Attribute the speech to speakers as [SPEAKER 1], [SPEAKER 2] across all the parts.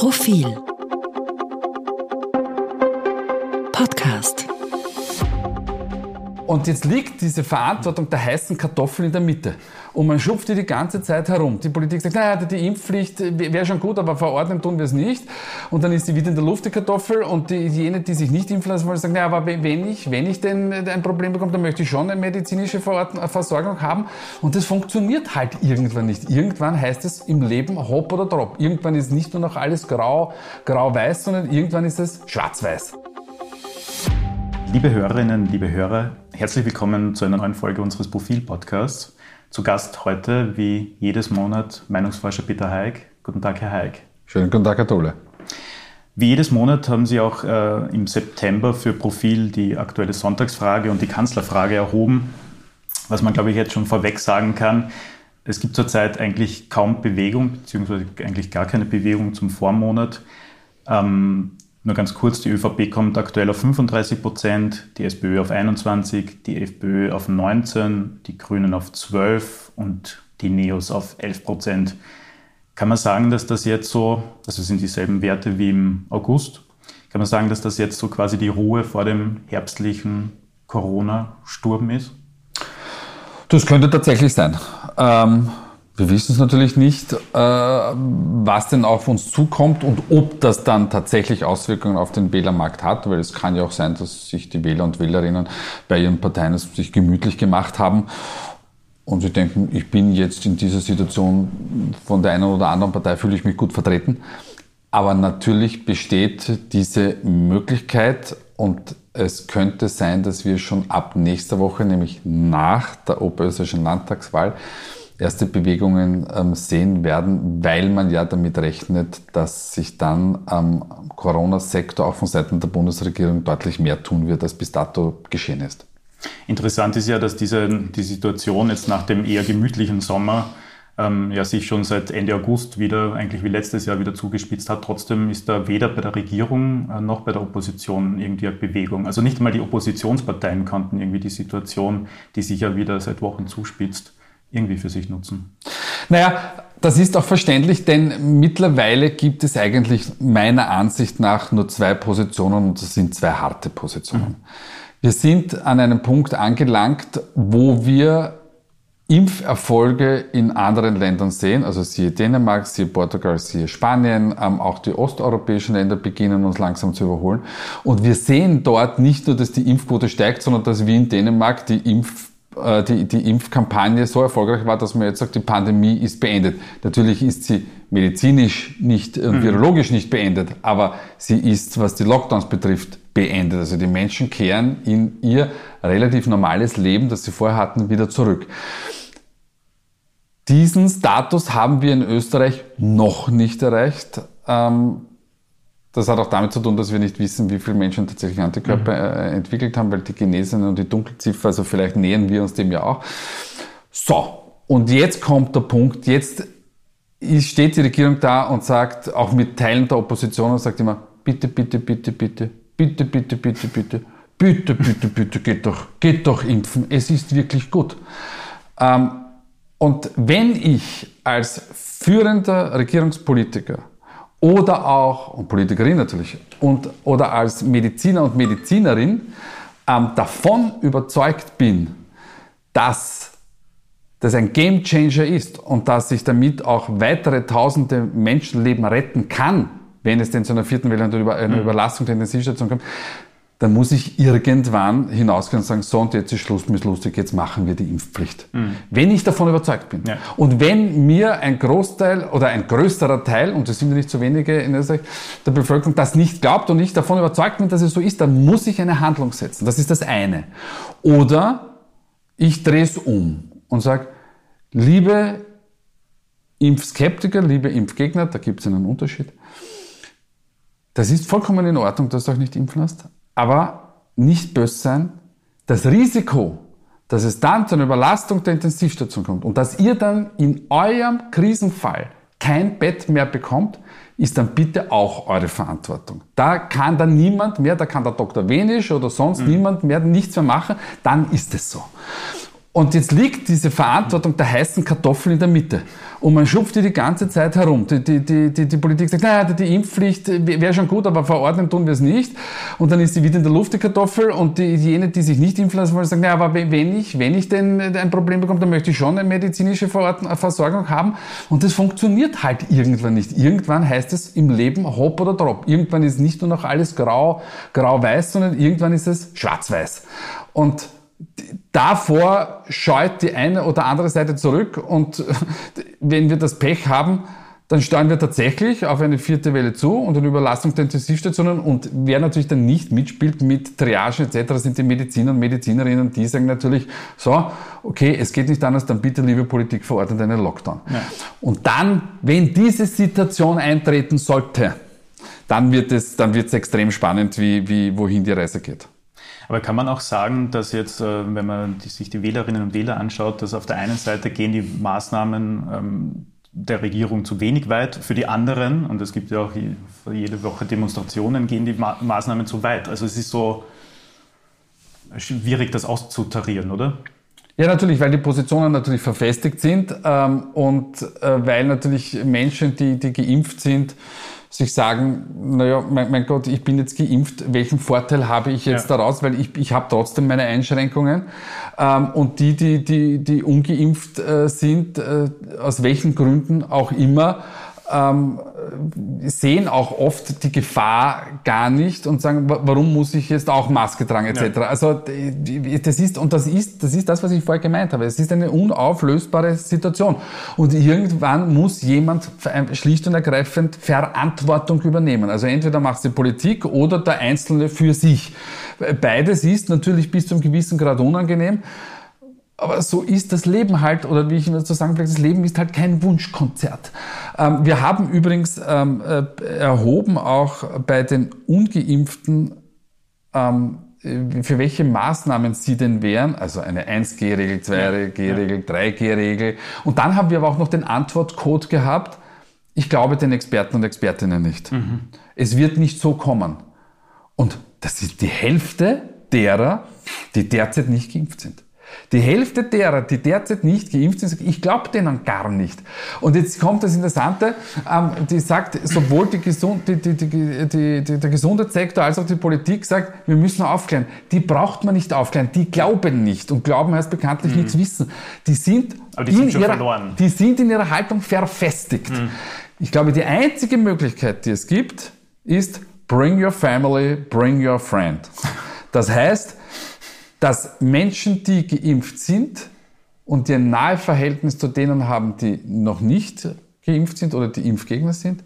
[SPEAKER 1] Profil. Podcast
[SPEAKER 2] Und jetzt liegt diese Verantwortung der heißen Kartoffel in der Mitte. Und man schupft die die ganze Zeit herum. Die Politik sagt, naja, die Impfpflicht wäre schon gut, aber verordnen tun wir es nicht. Und dann ist sie wieder in der Luft, die Kartoffel. Und die, jene, die sich nicht impfen lassen wollen, sagen, naja, aber wenn ich, wenn ich denn ein Problem bekomme, dann möchte ich schon eine medizinische Versorgung haben. Und das funktioniert halt irgendwann nicht. Irgendwann heißt es im Leben hopp oder drop. Irgendwann ist nicht nur noch alles grau, grau-weiß, sondern irgendwann ist es schwarz-weiß.
[SPEAKER 3] Liebe Hörerinnen, liebe Hörer, herzlich willkommen zu einer neuen Folge unseres Profil-Podcasts. Zu Gast heute, wie jedes Monat, Meinungsforscher Peter Haig. Guten Tag, Herr Haig.
[SPEAKER 2] Schönen guten Tag, Herr Tolle.
[SPEAKER 3] Wie jedes Monat haben Sie auch äh, im September für Profil die aktuelle Sonntagsfrage und die Kanzlerfrage erhoben. Was man, glaube ich, jetzt schon vorweg sagen kann, es gibt zurzeit eigentlich kaum Bewegung, beziehungsweise eigentlich gar keine Bewegung zum Vormonat. Ähm, nur ganz kurz, die ÖVP kommt aktuell auf 35 Prozent, die SPÖ auf 21, die FPÖ auf 19, die Grünen auf 12 und die Neos auf 11 Prozent. Kann man sagen, dass das jetzt so, also sind dieselben Werte wie im August, kann man sagen, dass das jetzt so quasi die Ruhe vor dem herbstlichen Corona-Sturm ist?
[SPEAKER 2] Das könnte tatsächlich sein. Ähm wir wissen es natürlich nicht, äh, was denn auf uns zukommt und ob das dann tatsächlich Auswirkungen auf den Wählermarkt hat, weil es kann ja auch sein, dass sich die Wähler und Wählerinnen bei ihren Parteien sich gemütlich gemacht haben und sie denken, ich bin jetzt in dieser Situation von der einen oder anderen Partei, fühle ich mich gut vertreten. Aber natürlich besteht diese Möglichkeit und es könnte sein, dass wir schon ab nächster Woche, nämlich nach der oberösterreichischen Landtagswahl, erste Bewegungen ähm, sehen werden, weil man ja damit rechnet, dass sich dann am Corona-Sektor auch von Seiten der Bundesregierung deutlich mehr tun wird, als bis dato geschehen ist.
[SPEAKER 3] Interessant ist ja, dass diese, die Situation jetzt nach dem eher gemütlichen Sommer ähm, ja sich schon seit Ende August wieder, eigentlich wie letztes Jahr, wieder zugespitzt hat. Trotzdem ist da weder bei der Regierung äh, noch bei der Opposition irgendwie eine Bewegung. Also nicht mal die Oppositionsparteien konnten irgendwie die Situation, die sich ja wieder seit Wochen zuspitzt, irgendwie für sich nutzen.
[SPEAKER 2] Naja, das ist auch verständlich, denn mittlerweile gibt es eigentlich meiner Ansicht nach nur zwei Positionen und das sind zwei harte Positionen. Mhm. Wir sind an einem Punkt angelangt, wo wir Impferfolge in anderen Ländern sehen, also siehe Dänemark, siehe Portugal, siehe Spanien, ähm, auch die osteuropäischen Länder beginnen uns langsam zu überholen. Und wir sehen dort nicht nur, dass die Impfquote steigt, sondern dass wie in Dänemark die Impf die, die Impfkampagne so erfolgreich war, dass man jetzt sagt, die Pandemie ist beendet. Natürlich ist sie medizinisch nicht und mhm. virologisch nicht beendet, aber sie ist, was die Lockdowns betrifft, beendet. Also die Menschen kehren in ihr relativ normales Leben, das sie vorher hatten, wieder zurück. Diesen Status haben wir in Österreich noch nicht erreicht. Ähm, das hat auch damit zu tun, dass wir nicht wissen, wie viele Menschen tatsächlich Antikörper mhm. äh, entwickelt haben, weil die Genesenen und die Dunkelziffer, also vielleicht nähern wir uns dem ja auch. So, und jetzt kommt der Punkt, jetzt steht die Regierung da und sagt, auch mit Teilen der Opposition, und sagt immer, bitte, bitte, bitte, bitte, bitte, bitte, bitte, bitte, bitte, bitte, bitte, geht doch, geht doch impfen, es ist wirklich gut. Ähm, und wenn ich als führender Regierungspolitiker oder auch, und Politikerin natürlich, und, oder als Mediziner und Medizinerin ähm, davon überzeugt bin, dass das ein Game Changer ist und dass ich damit auch weitere tausende Menschenleben retten kann, wenn es denn zu einer vierten Welle und einer mhm. Überlastung der Intensivstation kommt, dann muss ich irgendwann hinausgehen und sagen, so und jetzt ist Schluss mit lustig, jetzt machen wir die Impfpflicht. Mhm. Wenn ich davon überzeugt bin. Ja. Und wenn mir ein Großteil oder ein größerer Teil, und es sind ja nicht so wenige in Österreich, der Bevölkerung das nicht glaubt und ich davon überzeugt bin, dass es so ist, dann muss ich eine Handlung setzen. Das ist das eine. Oder ich drehe es um und sage, liebe Impfskeptiker, liebe Impfgegner, da gibt es einen Unterschied. Das ist vollkommen in Ordnung, dass du euch nicht impfen lässt aber nicht böse sein. Das Risiko, dass es dann zu einer Überlastung der Intensivstation kommt und dass ihr dann in eurem Krisenfall kein Bett mehr bekommt, ist dann bitte auch eure Verantwortung. Da kann dann niemand mehr, da kann der Dr. Wenisch oder sonst mhm. niemand mehr nichts mehr machen, dann ist es so. Und jetzt liegt diese Verantwortung der heißen Kartoffel in der Mitte. Und man schupft die die ganze Zeit herum. Die, die, die, die, die Politik sagt, naja, die Impfpflicht wäre schon gut, aber verordnen tun wir es nicht. Und dann ist sie wieder in der Luft, die Kartoffel. Und die, jene, die sich nicht impfen lassen wollen, sagen, naja, aber wenn ich, wenn ich denn ein Problem bekomme, dann möchte ich schon eine medizinische Versorgung haben. Und das funktioniert halt irgendwann nicht. Irgendwann heißt es im Leben hopp oder drop. Irgendwann ist nicht nur noch alles grau, grau-weiß, sondern irgendwann ist es schwarz-weiß. Und davor scheut die eine oder andere Seite zurück und wenn wir das Pech haben, dann steuern wir tatsächlich auf eine vierte Welle zu und eine Überlastung der Intensivstationen. Und wer natürlich dann nicht mitspielt mit Triagen etc., sind die Mediziner und Medizinerinnen, die sagen natürlich, so, okay, es geht nicht anders, dann bitte, liebe Politik, verordnet einen Lockdown. Ja. Und dann, wenn diese Situation eintreten sollte, dann wird es, dann wird es extrem spannend, wie, wie, wohin die Reise geht.
[SPEAKER 3] Aber kann man auch sagen, dass jetzt, äh, wenn man sich die Wählerinnen und Wähler anschaut, dass auf der einen Seite gehen die Maßnahmen ähm, der Regierung zu wenig weit, für die anderen, und es gibt ja auch jede Woche Demonstrationen, gehen die Maßnahmen zu weit. Also es ist so schwierig, das auszutarieren, oder?
[SPEAKER 2] Ja, natürlich, weil die Positionen natürlich verfestigt sind ähm, und äh, weil natürlich Menschen, die, die geimpft sind, sich sagen, naja, mein, mein Gott, ich bin jetzt geimpft, welchen Vorteil habe ich jetzt ja. daraus? Weil ich, ich habe trotzdem meine Einschränkungen. Ähm, und die, die, die, die ungeimpft äh, sind, äh, aus welchen Gründen auch immer, ähm, sehen auch oft die Gefahr gar nicht und sagen, warum muss ich jetzt auch Maske tragen etc. Ja. Also das ist und das ist das ist das, was ich vorher gemeint habe. Es ist eine unauflösbare Situation und irgendwann muss jemand schlicht und ergreifend Verantwortung übernehmen. Also entweder macht die Politik oder der Einzelne für sich. Beides ist natürlich bis zu einem gewissen Grad unangenehm. Aber so ist das Leben halt, oder wie ich immer so sagen das Leben ist halt kein Wunschkonzert. Ähm, wir haben übrigens ähm, äh, erhoben auch bei den Ungeimpften, ähm, für welche Maßnahmen sie denn wären, also eine 1G-Regel, 2G-Regel, 3G-Regel. Und dann haben wir aber auch noch den Antwortcode gehabt, ich glaube den Experten und Expertinnen nicht. Mhm. Es wird nicht so kommen. Und das ist die Hälfte derer, die derzeit nicht geimpft sind. Die Hälfte derer, die derzeit nicht geimpft sind, sagt, ich glaube denen gar nicht. Und jetzt kommt das Interessante, ähm, die sagt, sowohl die Gesund, die, die, die, der Gesundheitssektor als auch die Politik sagt, wir müssen aufklären. Die braucht man nicht aufklären, die glauben nicht. Und glauben heißt bekanntlich mhm. nichts wissen. Die sind,
[SPEAKER 3] sind ihrer, verloren.
[SPEAKER 2] Die sind in ihrer Haltung verfestigt. Mhm. Ich glaube, die einzige Möglichkeit, die es gibt, ist bring your family, bring your friend. Das heißt, dass Menschen, die geimpft sind und die ein nahe Verhältnis zu denen haben, die noch nicht geimpft sind oder die Impfgegner sind,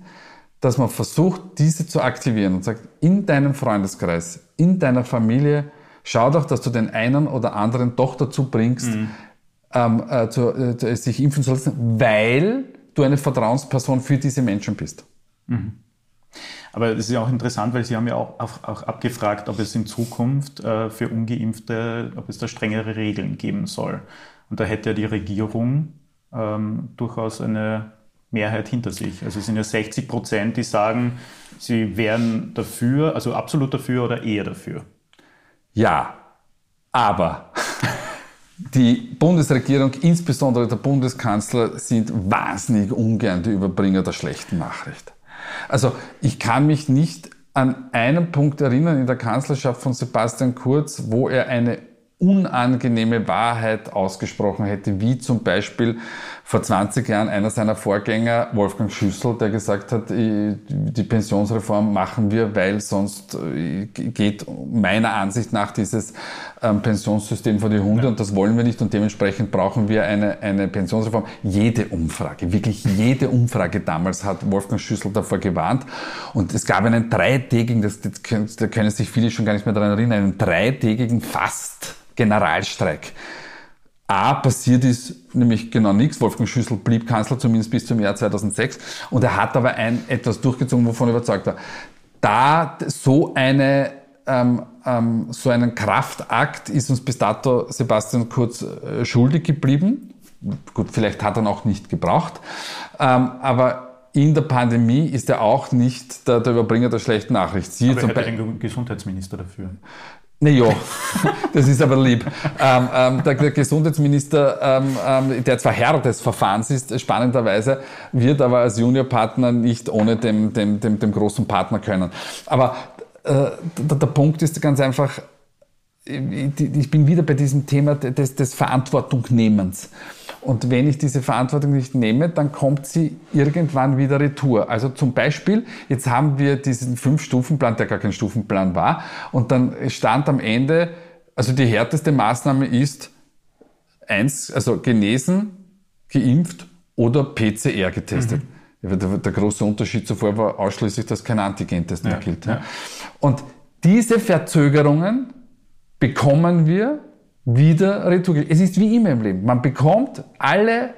[SPEAKER 2] dass man versucht, diese zu aktivieren und sagt, in deinem Freundeskreis, in deiner Familie, schau doch, dass du den einen oder anderen doch dazu bringst, mhm. ähm, äh, zu, äh, sich impfen zu lassen, weil du eine Vertrauensperson für diese Menschen bist. Mhm.
[SPEAKER 3] Aber es ist ja auch interessant, weil Sie haben ja auch, auch, auch abgefragt, ob es in Zukunft äh, für Ungeimpfte, ob es da strengere Regeln geben soll. Und da hätte ja die Regierung ähm, durchaus eine Mehrheit hinter sich. Also es sind ja 60 Prozent, die sagen, sie wären dafür, also absolut dafür oder eher dafür.
[SPEAKER 2] Ja, aber die Bundesregierung, insbesondere der Bundeskanzler, sind wahnsinnig ungern die Überbringer der schlechten Nachricht. Also ich kann mich nicht an einen Punkt erinnern in der Kanzlerschaft von Sebastian Kurz, wo er eine unangenehme Wahrheit ausgesprochen hätte, wie zum Beispiel vor 20 Jahren einer seiner Vorgänger, Wolfgang Schüssel, der gesagt hat, die Pensionsreform machen wir, weil sonst äh, geht meiner Ansicht nach dieses ähm, Pensionssystem vor die Hunde und das wollen wir nicht und dementsprechend brauchen wir eine, eine Pensionsreform. Jede Umfrage, wirklich jede Umfrage damals hat Wolfgang Schüssel davor gewarnt und es gab einen dreitägigen, das, das können, da können sich viele schon gar nicht mehr daran erinnern, einen dreitägigen fast Generalstreik. A, passiert ist nämlich genau nichts. Wolfgang Schüssel blieb Kanzler, zumindest bis zum Jahr 2006. Und er hat aber ein, etwas durchgezogen, wovon er überzeugt war. Da so eine, ähm, ähm, so einen Kraftakt ist uns bis dato Sebastian Kurz äh, schuldig geblieben. Gut, vielleicht hat er ihn auch nicht gebraucht. Ähm, aber in der Pandemie ist er auch nicht der, der Überbringer der schlechten Nachricht.
[SPEAKER 3] Sie aber er hat den Gesundheitsminister dafür.
[SPEAKER 2] Naja, das ist aber lieb. Ähm, ähm, der, der, Gesundheitsminister, ähm, ähm, der zwar Herr des Verfahrens ist, spannenderweise, wird aber als Juniorpartner nicht ohne dem, dem, dem, dem großen Partner können. Aber äh, der, der Punkt ist ganz einfach, ich bin wieder bei diesem Thema des, des Verantwortungnehmens. Und wenn ich diese Verantwortung nicht nehme, dann kommt sie irgendwann wieder retour. Also zum Beispiel, jetzt haben wir diesen Fünf-Stufen-Plan, der gar kein Stufenplan war, und dann stand am Ende, also die härteste Maßnahme ist eins, also genesen, geimpft oder PCR getestet. Mhm. Der, große Unterschied zuvor war ausschließlich, dass kein Antigentest mehr ja, gilt. Ja. Und diese Verzögerungen bekommen wir wieder retour. Es ist wie immer im Leben. Man bekommt alle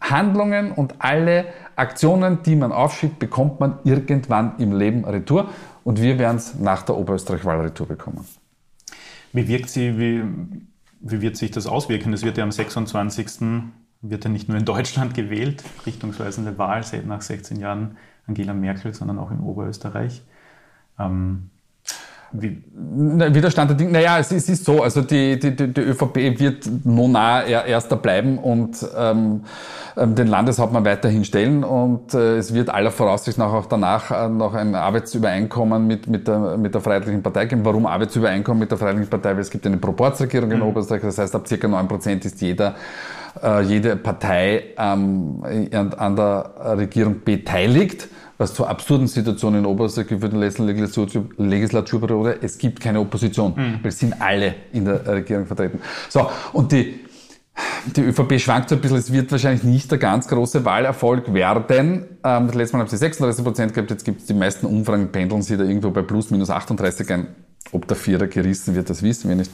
[SPEAKER 2] Handlungen und alle Aktionen, die man aufschiebt, bekommt man irgendwann im Leben retour. Und wir werden es nach der Oberösterreich-Wahl retour bekommen.
[SPEAKER 3] Wie wirkt sie, wie, wie wird sich das auswirken? Es wird ja am 26. wird ja nicht nur in Deutschland gewählt, richtungsweisende Wahl nach 16 Jahren Angela Merkel, sondern auch in Oberösterreich. Ähm,
[SPEAKER 2] wie? Widerstand der Dinge. Naja, es, es ist so, also die, die, die, die ÖVP wird nona erster bleiben und ähm, ähm, den Landeshauptmann weiterhin stellen und äh, es wird aller Voraussicht nach auch danach äh, noch ein Arbeitsübereinkommen mit, mit, der, mit der Freiheitlichen Partei geben. Warum Arbeitsübereinkommen mit der Freiheitlichen Partei? Weil es gibt eine Proporzregierung in mhm. Oberösterreich, das heißt ab circa neun Prozent ist jeder äh, jede Partei ähm, an der Regierung beteiligt was zur absurden Situation in Oberösterreich geführt in der letzten Legislaturperiode. Es gibt keine Opposition, mhm. weil es sind alle in der Regierung vertreten. So, und die, die ÖVP schwankt so ein bisschen, es wird wahrscheinlich nicht der ganz große Wahlerfolg werden. Ähm, das letzte Mal haben sie 36 Prozent gehabt, jetzt gibt es die meisten Umfragen, pendeln sie da irgendwo bei plus minus 38 ein. Ob der Vierer gerissen wird, das wissen wir nicht.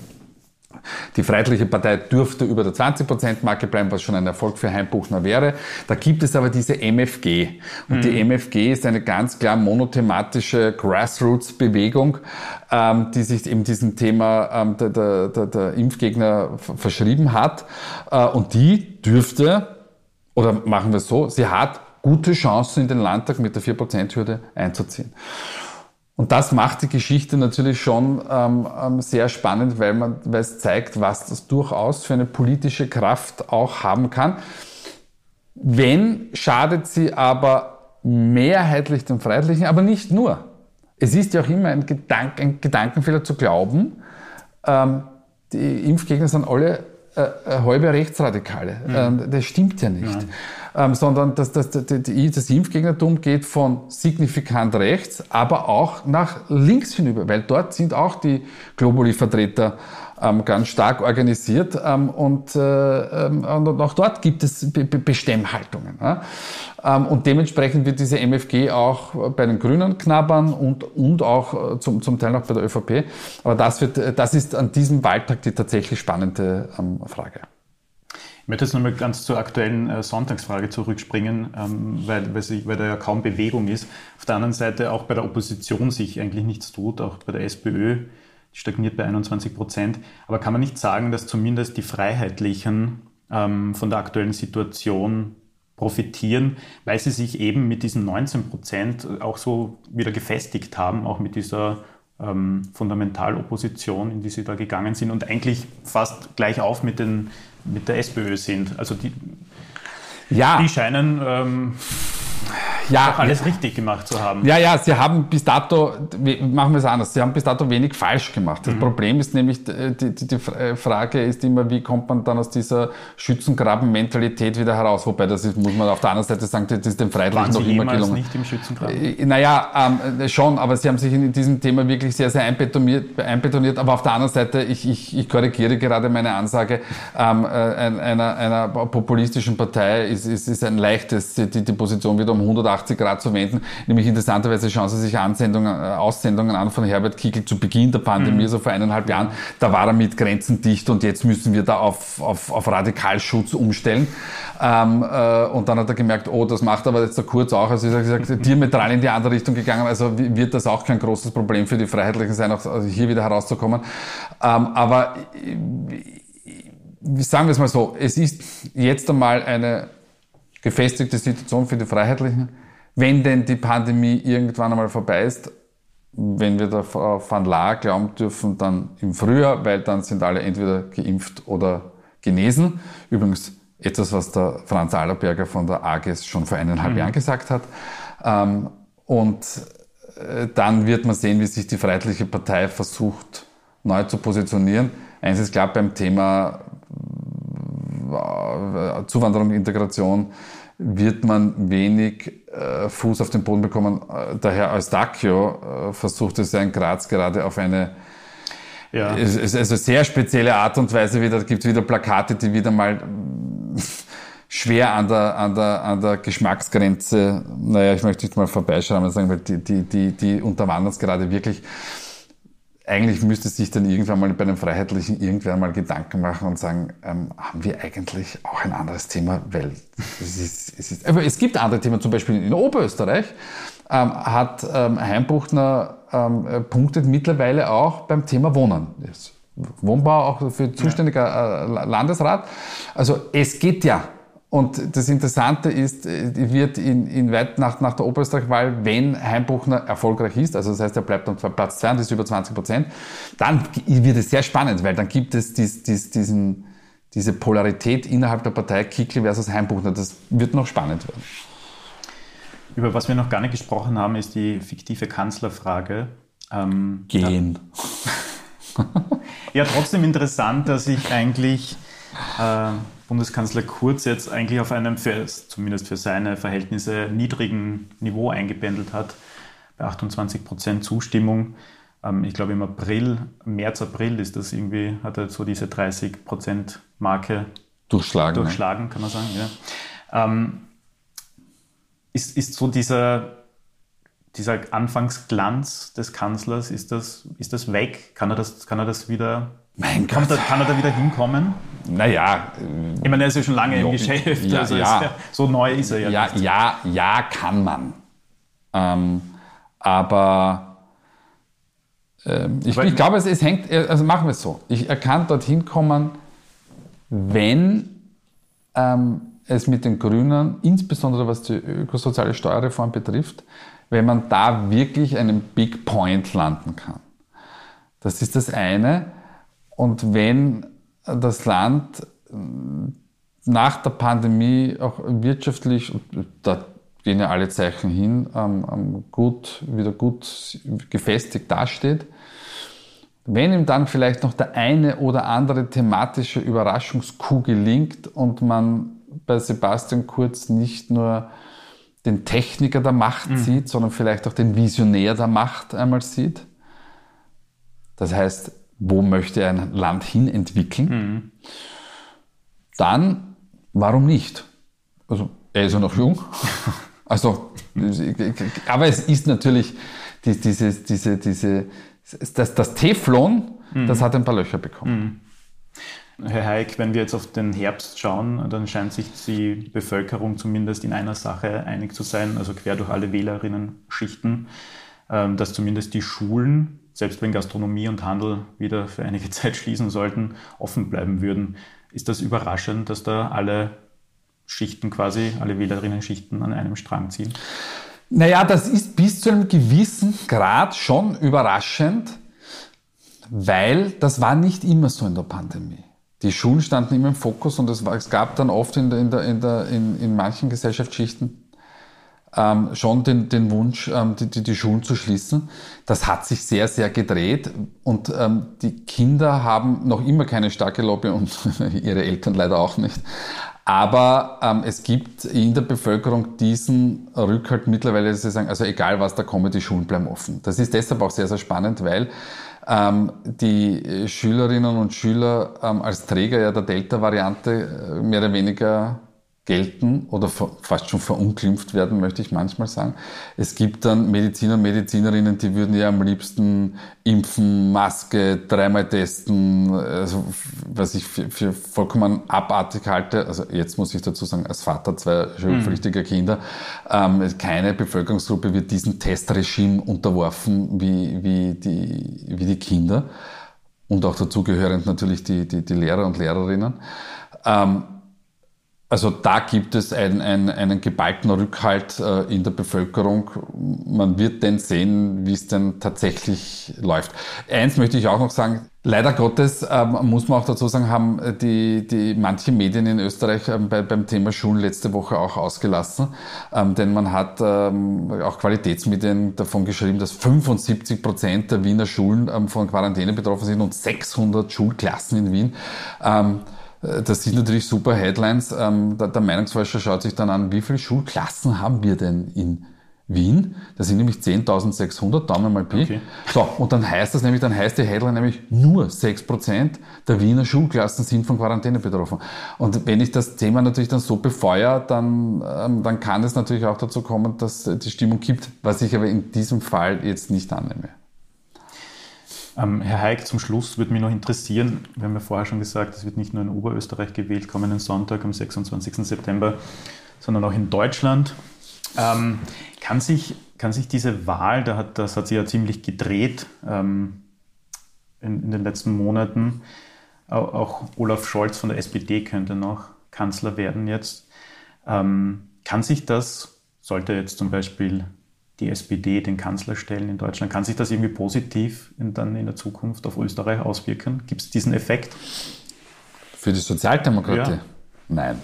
[SPEAKER 2] Die Freiheitliche Partei dürfte über der 20%-Marke bleiben, was schon ein Erfolg für Heimbuchner wäre. Da gibt es aber diese MFG. Und mhm. die MFG ist eine ganz klar monothematische Grassroots-Bewegung, ähm, die sich eben diesem Thema ähm, der, der, der, der, Impfgegner verschrieben hat. Äh, und die dürfte, oder machen wir es so, sie hat gute Chancen in den Landtag mit der 4%-Hürde einzuziehen. Und das macht die Geschichte natürlich schon ähm, ähm, sehr spannend, weil, man, weil es zeigt, was das durchaus für eine politische Kraft auch haben kann. Wenn, schadet sie aber mehrheitlich dem Freiheitlichen, aber nicht nur. Es ist ja auch immer ein, Gedank, ein Gedankenfehler zu glauben, ähm, die Impfgegner sind alle äh, äh halbe Rechtsradikale. Mhm. Ähm, das stimmt ja nicht. Mhm ähm, sondern das, das, das, das Impfgegnertum geht von signifikant rechts, aber auch nach links hinüber, weil dort sind auch die Globuli-Vertreter ähm, ganz stark organisiert ähm, und, äh, ähm, und auch dort gibt es Be Be Bestemmhaltungen. Ja? Ähm, und dementsprechend wird diese MFG auch bei den Grünen knabbern und, und auch äh, zum, zum Teil noch bei der ÖVP. Aber das, wird, das ist an diesem Wahltag die tatsächlich spannende ähm, Frage.
[SPEAKER 3] Ich möchte jetzt nochmal ganz zur aktuellen äh, Sonntagsfrage zurückspringen, ähm, weil, weil, sich, weil da ja kaum Bewegung ist. Auf der anderen Seite auch bei der Opposition sich eigentlich nichts tut, auch bei der SPÖ, die stagniert bei 21 Prozent. Aber kann man nicht sagen, dass zumindest die Freiheitlichen ähm, von der aktuellen Situation profitieren, weil sie sich eben mit diesen 19 Prozent auch so wieder gefestigt haben, auch mit dieser ähm, Fundamentalopposition, in die sie da gegangen sind und eigentlich fast gleich auf mit den mit der SPÖ sind. Also die, ja. die scheinen ähm, ja, alles richtig gemacht zu haben.
[SPEAKER 2] Ja, ja, sie haben bis dato, machen wir es anders, sie haben bis dato wenig falsch gemacht. Das mhm. Problem ist nämlich, die, die, die, Frage ist immer, wie kommt man dann aus dieser Schützengraben-Mentalität wieder heraus? Wobei, das ist, muss man auf der anderen Seite sagen, das ist den Freiheitlichen noch immer gelungen.
[SPEAKER 3] nicht im Schützengraben?
[SPEAKER 2] Äh, naja, ähm, schon, aber sie haben sich in diesem Thema wirklich sehr, sehr einbetoniert, einbetoniert. aber auf der anderen Seite, ich, ich, ich korrigiere gerade meine Ansage, ähm, äh, einer, einer populistischen Partei ist, ist, ist ein leichtes, die, die Position wieder um 180 180 Grad zu wenden. Nämlich interessanterweise schauen Sie sich Ansendungen, äh, Aussendungen an von Herbert Kickl zu Beginn der Pandemie, mhm. so vor eineinhalb Jahren. Da war er mit Grenzen dicht und jetzt müssen wir da auf, auf, auf Radikalschutz umstellen. Ähm, äh, und dann hat er gemerkt, oh, das macht aber jetzt der Kurz auch. Also ist er gesagt, diametral in die andere Richtung gegangen. Also wird das auch kein großes Problem für die Freiheitlichen sein, auch also hier wieder herauszukommen. Ähm, aber sagen wir es mal so, es ist jetzt einmal eine gefestigte Situation für die Freiheitlichen wenn denn die Pandemie irgendwann einmal vorbei ist, wenn wir Frau van Laar glauben dürfen, dann im Frühjahr, weil dann sind alle entweder geimpft oder genesen. Übrigens etwas, was der Franz Allerberger von der AGES schon vor eineinhalb mhm. Jahren gesagt hat. Ähm, und äh, dann wird man sehen, wie sich die Freiheitliche Partei versucht, neu zu positionieren. Eins ist klar beim Thema äh, Zuwanderung, Integration wird man wenig äh, Fuß auf den Boden bekommen. Der Herr Eustachio versucht es ja in Graz gerade auf eine ja. Es ist also sehr spezielle Art und Weise wieder, gibt wieder Plakate, die wieder mal schwer an der, an der, an der Geschmacksgrenze, naja, ich möchte nicht mal vorbeischreiben, sagen, weil die, die, die, die unterwandern es gerade wirklich. Eigentlich müsste sich dann irgendwann mal bei einem Freiheitlichen irgendwann mal Gedanken machen und sagen, ähm, haben wir eigentlich auch ein anderes Thema? Weil es, ist, es, ist, aber es gibt andere Themen, zum Beispiel in Oberösterreich ähm, hat ähm, Heimbuchner ähm, punktet mittlerweile auch beim Thema Wohnen. Wohnbau auch für zuständiger äh, Landesrat. Also es geht ja. Und das Interessante ist, äh, wird in, in weit nach, nach der Oberösterreich-Wahl, wenn Heimbuchner erfolgreich ist, also das heißt, er bleibt auf Platz 2 und ist über 20 Prozent, dann wird es sehr spannend, weil dann gibt es dies, dies, diesen, diese Polarität innerhalb der Partei Kickl versus Heimbuchner. Das wird noch spannend werden.
[SPEAKER 3] Über was wir noch gar nicht gesprochen haben, ist die fiktive Kanzlerfrage.
[SPEAKER 2] Ähm, Gehen.
[SPEAKER 3] ja, trotzdem interessant, dass sich eigentlich äh, Bundeskanzler Kurz jetzt eigentlich auf einem, für, zumindest für seine Verhältnisse, niedrigen Niveau eingependelt hat, bei 28 Prozent Zustimmung. Ähm, ich glaube im April, März, April ist das irgendwie, hat er so diese 30 Prozent Marke
[SPEAKER 2] durchschlagen,
[SPEAKER 3] durchschlagen ne? kann man sagen. Ja. Ähm, ist, ist so dieser, dieser Anfangsglanz des Kanzlers, ist das, ist das weg? Kann er das, kann er das wieder,
[SPEAKER 2] mein Gott.
[SPEAKER 3] Da, kann er da wieder hinkommen?
[SPEAKER 2] Naja.
[SPEAKER 3] Ich meine, er ist ja schon lange im Geschäft,
[SPEAKER 2] ja,
[SPEAKER 3] also
[SPEAKER 2] ja.
[SPEAKER 3] Ja, so neu ist er ja.
[SPEAKER 2] Ja, nicht. ja, ja, kann man. Ähm, aber ähm, ich, ich, glaube, es, es, hängt, also machen wir es so. Ich, er kann dorthin kommen, wenn ähm, es mit den Grünen, insbesondere was die ökosoziale Steuerreform betrifft, wenn man da wirklich einen Big Point landen kann. Das ist das eine. Und wenn das Land nach der Pandemie auch wirtschaftlich, da gehen ja alle Zeichen hin, gut, wieder gut gefestigt dasteht, wenn ihm dann vielleicht noch der eine oder andere thematische Überraschungskuh gelingt und man bei Sebastian Kurz nicht nur den Techniker der Macht mhm. sieht, sondern vielleicht auch den Visionär der Macht einmal sieht. Das heißt, wo möchte er ein Land hin entwickeln? Mhm. Dann, warum nicht? Also, er ist ja noch jung. Also, aber es ist natürlich diese, diese, diese, das, das Teflon, mhm. das hat ein paar Löcher bekommen.
[SPEAKER 3] Herr Haig, wenn wir jetzt auf den Herbst schauen, dann scheint sich die Bevölkerung zumindest in einer Sache einig zu sein, also quer durch alle Wählerinnen-Schichten, ähm, dass zumindest die Schulen, selbst wenn Gastronomie und Handel wieder für einige Zeit schließen sollten, offen bleiben würden. Ist das überraschend, dass da alle Schichten quasi, alle Wählerinnen-Schichten an einem Strang ziehen?
[SPEAKER 2] Naja, das ist bis zu einem gewissen Grad schon überraschend, weil das war nicht immer so in der Pandemie die Schulen standen immer im Fokus und es, war, es gab dann oft in, der, in, der, in, der, in, in manchen Gesellschaftsschichten ähm, schon den, den Wunsch, ähm, die, die, die Schulen zu schließen. Das hat sich sehr, sehr gedreht und ähm, die Kinder haben noch immer keine starke Lobby und ihre Eltern leider auch nicht. Aber ähm, es gibt in der Bevölkerung diesen Rückhalt mittlerweile, dass sie sagen, also egal was da komme, die Schulen bleiben offen. Das ist deshalb auch sehr, sehr spannend, weil ähm, die Schülerinnen und Schüler ähm, als Träger ja der Delta-Variante äh, mehr oder weniger gelten oder fast schon verunglimpft werden, möchte ich manchmal sagen. Es gibt dann Mediziner und Medizinerinnen, die würden ja am liebsten impfen, Maske, dreimal testen, also, was ich für, für vollkommen abartig halte. Also jetzt muss ich dazu sagen, als Vater zwei schulpflichtiger mhm. Kinder, ähm, keine Bevölkerungsgruppe wird diesem Testregime unterworfen wie, wie, die, wie die Kinder und auch dazugehörend natürlich die, die, die Lehrer und Lehrerinnen. Ähm, Also da gibt es ein, ein, einen geballten Rückhalt äh, in der Bevölkerung. Man wird denn sehen, wie es denn tatsächlich läuft. Eins möchte ich auch noch sagen. Leider Gottes ähm, muss man auch dazu sagen, haben die, die manche Medien in Österreich ähm, bei, beim Thema Schulen letzte Woche auch ausgelassen. Ähm, denn man hat ähm, auch Qualitätsmedien davon geschrieben, dass 75 Prozent der Wiener Schulen ähm, von Quarantäne betroffen sind und 600 Schulklassen in Wien. Äh, das sind natürlich super Headlines. Ähm, der, Meinungsforscher schaut sich dann an, wie viele Schulklassen haben wir denn in Wien? Das sind nämlich 10.600, Daumen mal Pi. Okay. So, und dann heißt das nämlich, dann heißt die Headline nämlich, nur 6% der Wiener Schulklassen sind von Quarantäne betroffen. Und wenn ich das Thema natürlich dann so befeuere, dann, ähm, dann kann es natürlich auch dazu kommen, dass die Stimmung kippt, was ich aber in diesem Fall jetzt nicht annehme.
[SPEAKER 3] Ähm, Herr Heik, zum Schluss würde mich noch interessieren, wir haben ja vorher schon gesagt, es wird nicht nur in Oberösterreich gewählt, kommenden Sonntag am 26. September, sondern auch in Deutschland. Ähm, kann, sich, kann sich diese Wahl, da hat, das hat sich ja ziemlich gedreht ähm, in, in, den letzten Monaten, auch, Olaf Scholz von der SPD könnte noch Kanzler werden jetzt. Ähm, kann sich das, sollte jetzt zum Beispiel die SPD den Kanzler stellen in Deutschland. Kann sich das irgendwie positiv in, dann in der Zukunft auf Österreich auswirken? Gibt es diesen Effekt?
[SPEAKER 2] Für die Sozialdemokratie? Ja. Nein.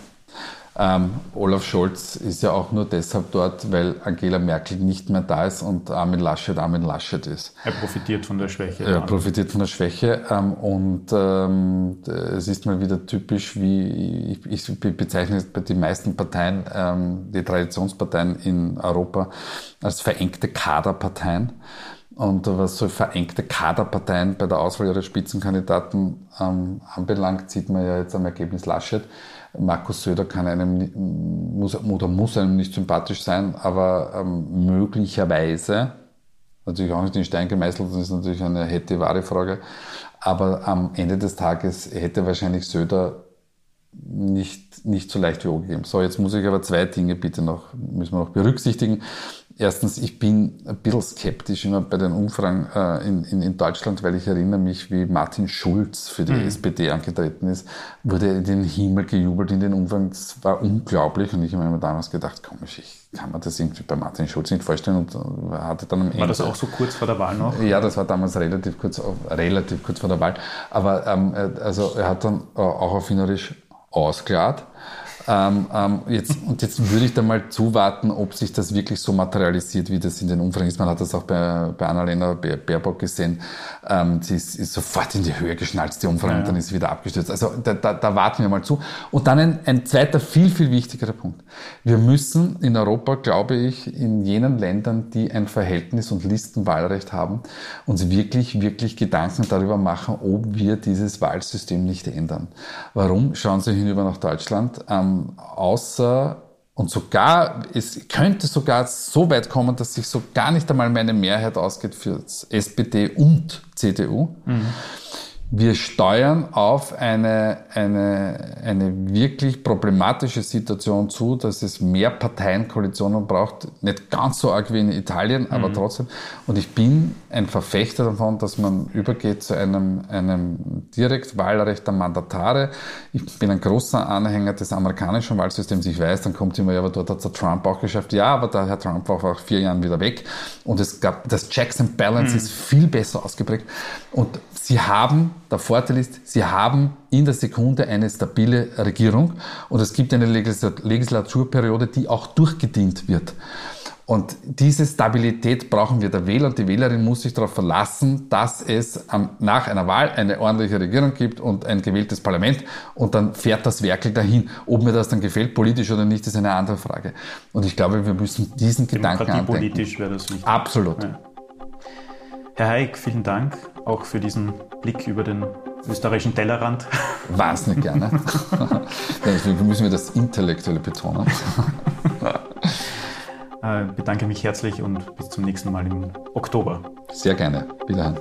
[SPEAKER 2] Ähm, Olaf Scholz ist ja auch nur deshalb dort, weil Angela Merkel nicht mehr da ist und Armin Laschet Armin Laschet ist.
[SPEAKER 3] Er profitiert von der Schwäche.
[SPEAKER 2] Er profitiert von der Schwäche ähm, und ähm, es ist mal wieder typisch, wie ich, ich bezeichne die meisten Parteien, ähm, die Traditionsparteien in Europa als verengte Kaderparteien. Und was so verengte Kaderparteien bei der Auswahl ihrer Spitzenkandidaten ähm, anbelangt, sieht man ja jetzt am Ergebnis Laschet. Markus Söder kann einem, muss, oder muss einem nicht sympathisch sein, aber ähm, möglicherweise, natürlich auch nicht in Stein gemeißelt, das ist natürlich eine hätte wahre Frage, aber am Ende des Tages hätte wahrscheinlich Söder nicht, nicht so leicht wie gegeben. So, jetzt muss ich aber zwei Dinge bitte noch, müssen wir noch berücksichtigen. Erstens, ich bin ein bisschen skeptisch immer bei den Umfragen äh, in, in, in, Deutschland, weil ich erinnere mich, wie Martin Schulz für die mhm. SPD angetreten ist, wurde in den Himmel gejubelt in den Umfragen. Das war unglaublich und ich habe mir damals gedacht, komisch, ich kann mir das irgendwie bei Martin Schulz nicht vorstellen und äh, hatte dann am
[SPEAKER 3] Ende... War das auch so kurz vor der Wahl noch?
[SPEAKER 2] Ja, das war damals relativ kurz, relativ kurz vor der Wahl. Aber ähm, äh, also er hat dann äh, auch auf Wienerisch ausklart. Ähm, ähm, jetzt, und jetzt würde ich da mal zuwarten, ob sich das wirklich so materialisiert, wie das in den Umfragen ist. Man hat das auch bei, bei Annalena Baerbock gesehen. Ähm, sie ist, ist, sofort in die Höhe geschnallt, die Umfrage, ja. und dann ist sie wieder abgestürzt. Also da, da, da warten wir mal zu. Und dann ein, ein zweiter, viel, viel wichtigerer Punkt. Wir müssen in Europa, glaube ich, in jenen Ländern, die ein Verhältnis- und Listenwahlrecht haben, uns wirklich, wirklich Gedanken darüber machen, ob wir dieses Wahlsystem nicht ändern. Warum? Schauen Sie hinüber nach Deutschland. Ähm, außer und sogar, es könnte sogar so weit kommen, dass sich so gar nicht einmal mehr eine Mehrheit ausgeht für SPD und CDU. Mhm wir steuern auf eine, eine, eine wirklich problematische Situation zu, dass es mehr Parteienkoalitionen braucht. Nicht ganz so arg wie in Italien, aber mhm. trotzdem. Und ich bin ein Verfechter davon, dass man übergeht zu einem, einem Direktwahlrecht der Mandatare. Ich bin ein großer Anhänger des amerikanischen Wahlsystems. Ich weiß, dann kommt immer, ja, aber dort hat der Trump auch geschafft. Ja, aber der Herr Trump war auch vier Jahren wieder weg. Und es gab, das Checks and Balance mhm. ist viel besser ausgeprägt. Und Sie haben, der Vorteil ist, Sie haben in der Sekunde eine stabile Regierung und es gibt eine Legislaturperiode, die auch durchgedient wird. Und diese Stabilität brauchen wir. Der Wähler und die Wählerin muss sich darauf verlassen, dass es nach einer Wahl eine ordentliche Regierung gibt und ein gewähltes Parlament und dann fährt das Werkel dahin. Ob mir das dann gefällt, politisch oder nicht, ist eine andere Frage. Und ich glaube, wir müssen diesen Gedanken andenken.
[SPEAKER 3] politisch wäre das wichtig.
[SPEAKER 2] Absolut. Ja.
[SPEAKER 3] Herr Heik, vielen Dank auch für diesen Blick über den österreichischen Tellerrand.
[SPEAKER 2] Wahnsinnig gerne. Deswegen müssen wir das Intellektuelle betonen.
[SPEAKER 3] Ich äh, bedanke mich herzlich und bis zum nächsten Mal im Oktober.
[SPEAKER 2] Sehr gerne. Wiederhören.